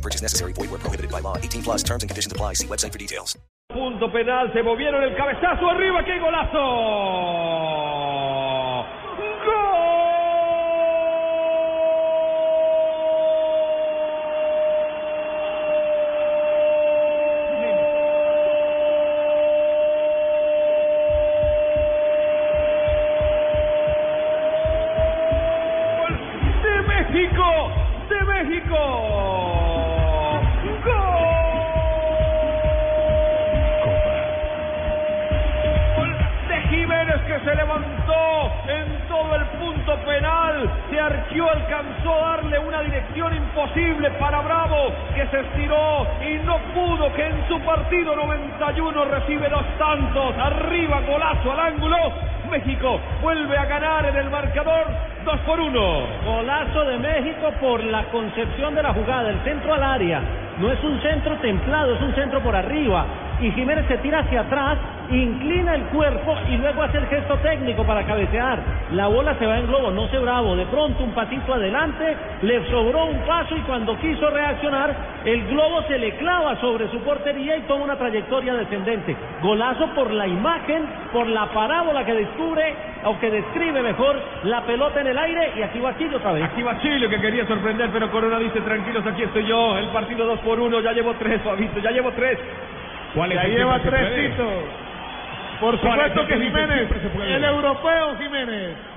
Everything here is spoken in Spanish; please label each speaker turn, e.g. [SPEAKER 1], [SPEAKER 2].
[SPEAKER 1] Purchase necessary. Void where prohibited by law. 18 plus terms and conditions apply. See website for details.
[SPEAKER 2] Punto penal, se movieron el cabezazo arriba, qué golazo. ¡Gol México, de México. Jiménez que se levantó en todo el punto penal, se arqueó, alcanzó a darle una dirección imposible para Bravo, que se estiró y no pudo, que en su partido 91 recibe dos tantos, arriba golazo al ángulo, México vuelve a ganar en el marcador 2 por 1.
[SPEAKER 3] Golazo de México por la concepción de la jugada, el centro al área. No es un centro templado, es un centro por arriba. Y Jiménez se tira hacia atrás, inclina el cuerpo y luego hace el gesto técnico para cabecear. La bola se va en globo, no se bravo. De pronto un pasito adelante, le sobró un paso y cuando quiso reaccionar, el globo se le clava sobre su portería y toma una trayectoria descendente. Golazo por la imagen, por la parábola que descubre, o que describe mejor, la pelota en el aire y aquí va Chile otra vez.
[SPEAKER 2] Aquí va Chile que quería sorprender, pero Corona dice tranquilos, aquí estoy yo. El partido 2 por 1, ya llevo tres, Fabito, ya llevo tres.
[SPEAKER 4] ¿Cuál
[SPEAKER 2] Ya lleva tres.
[SPEAKER 4] Por
[SPEAKER 2] ¿Cuál es
[SPEAKER 4] supuesto que Jiménez, el europeo Jiménez.